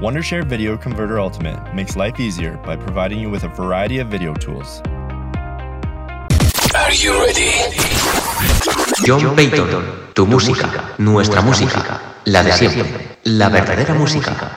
Wondershare Video Converter Ultimate makes life easier by providing you with a variety of video tools. Are you ready? John Patton, tu música, nuestra música, la de siempre, la verdadera música.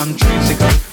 untrinsically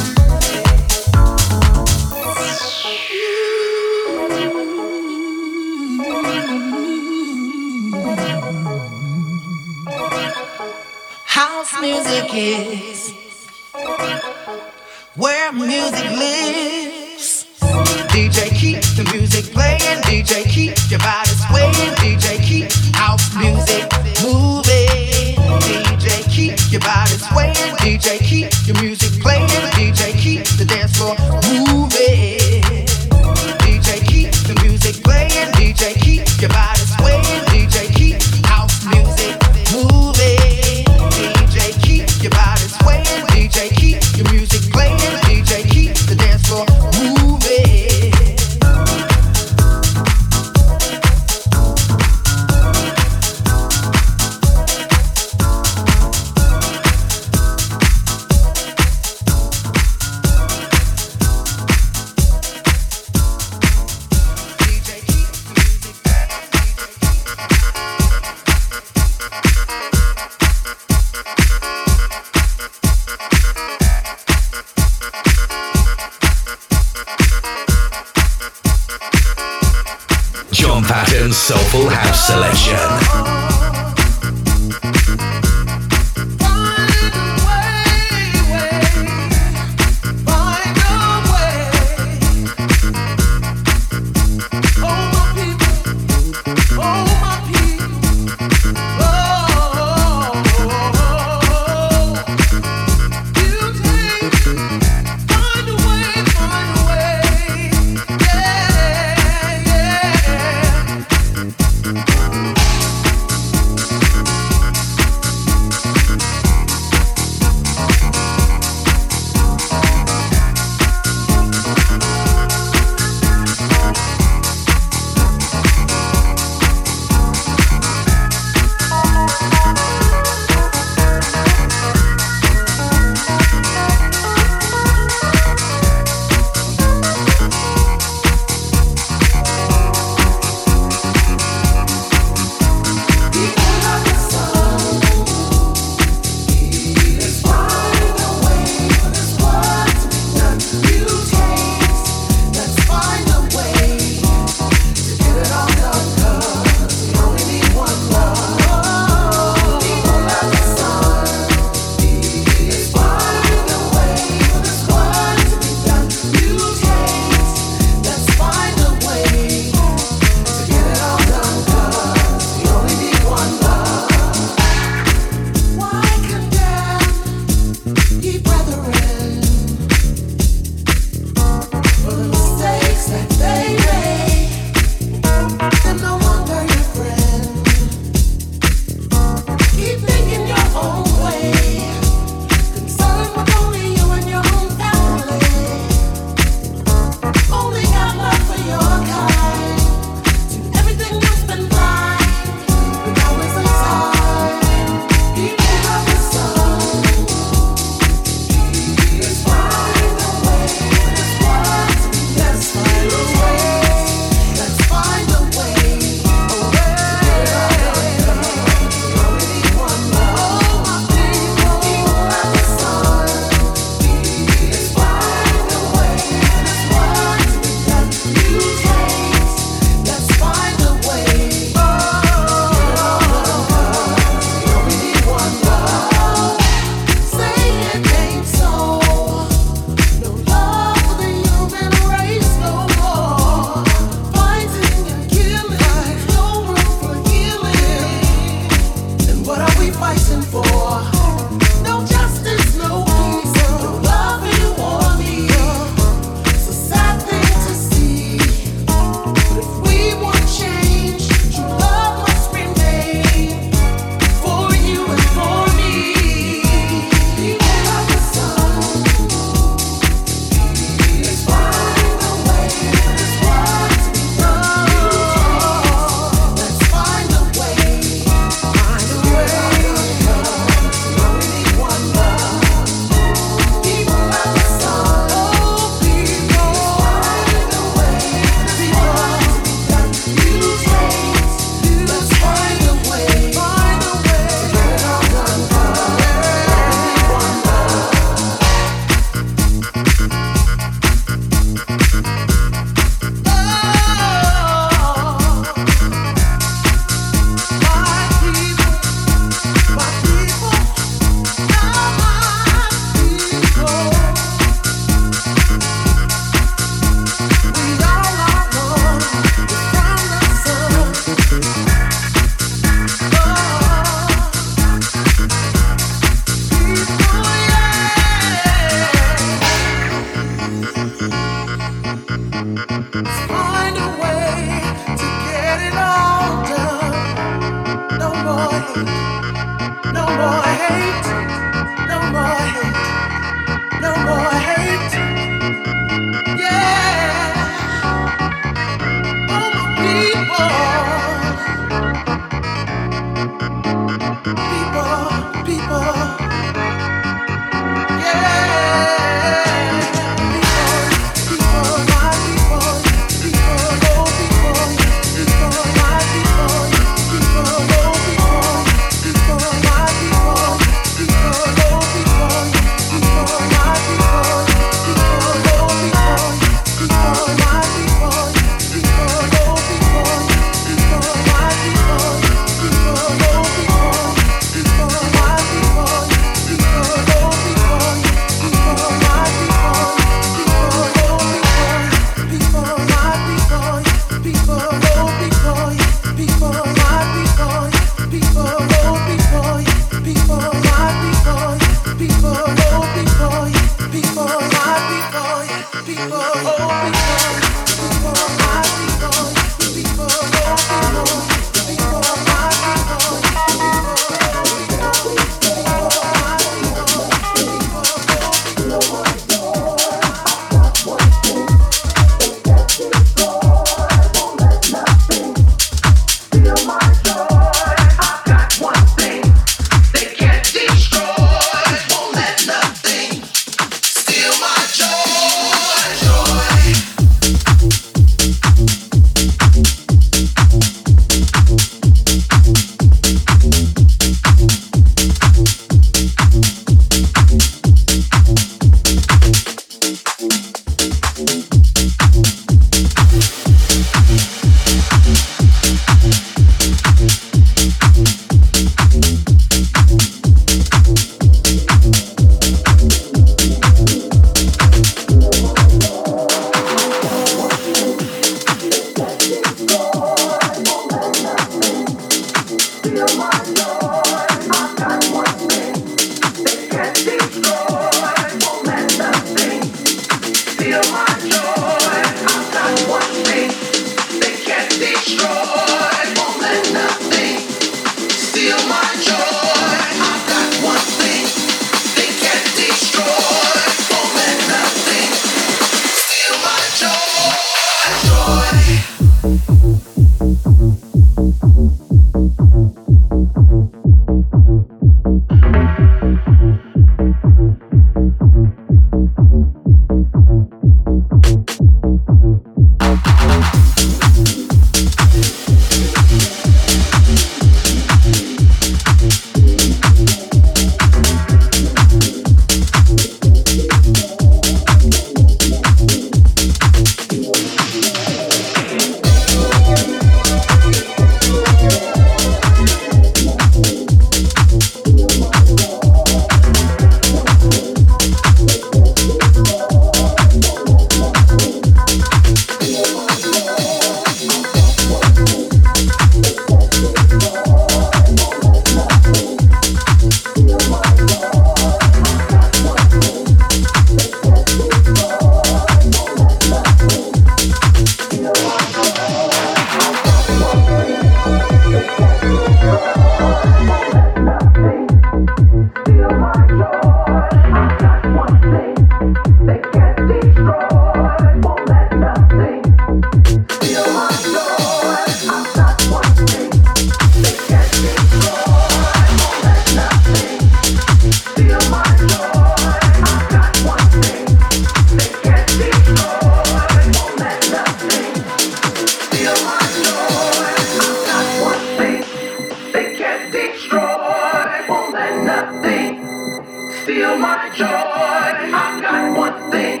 joy. I've got one thing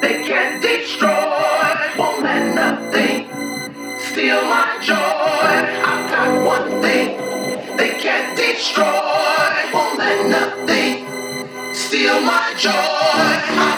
they can't destroy. Won't let nothing steal my joy. I've got one thing they can't destroy. Won't let nothing steal my joy.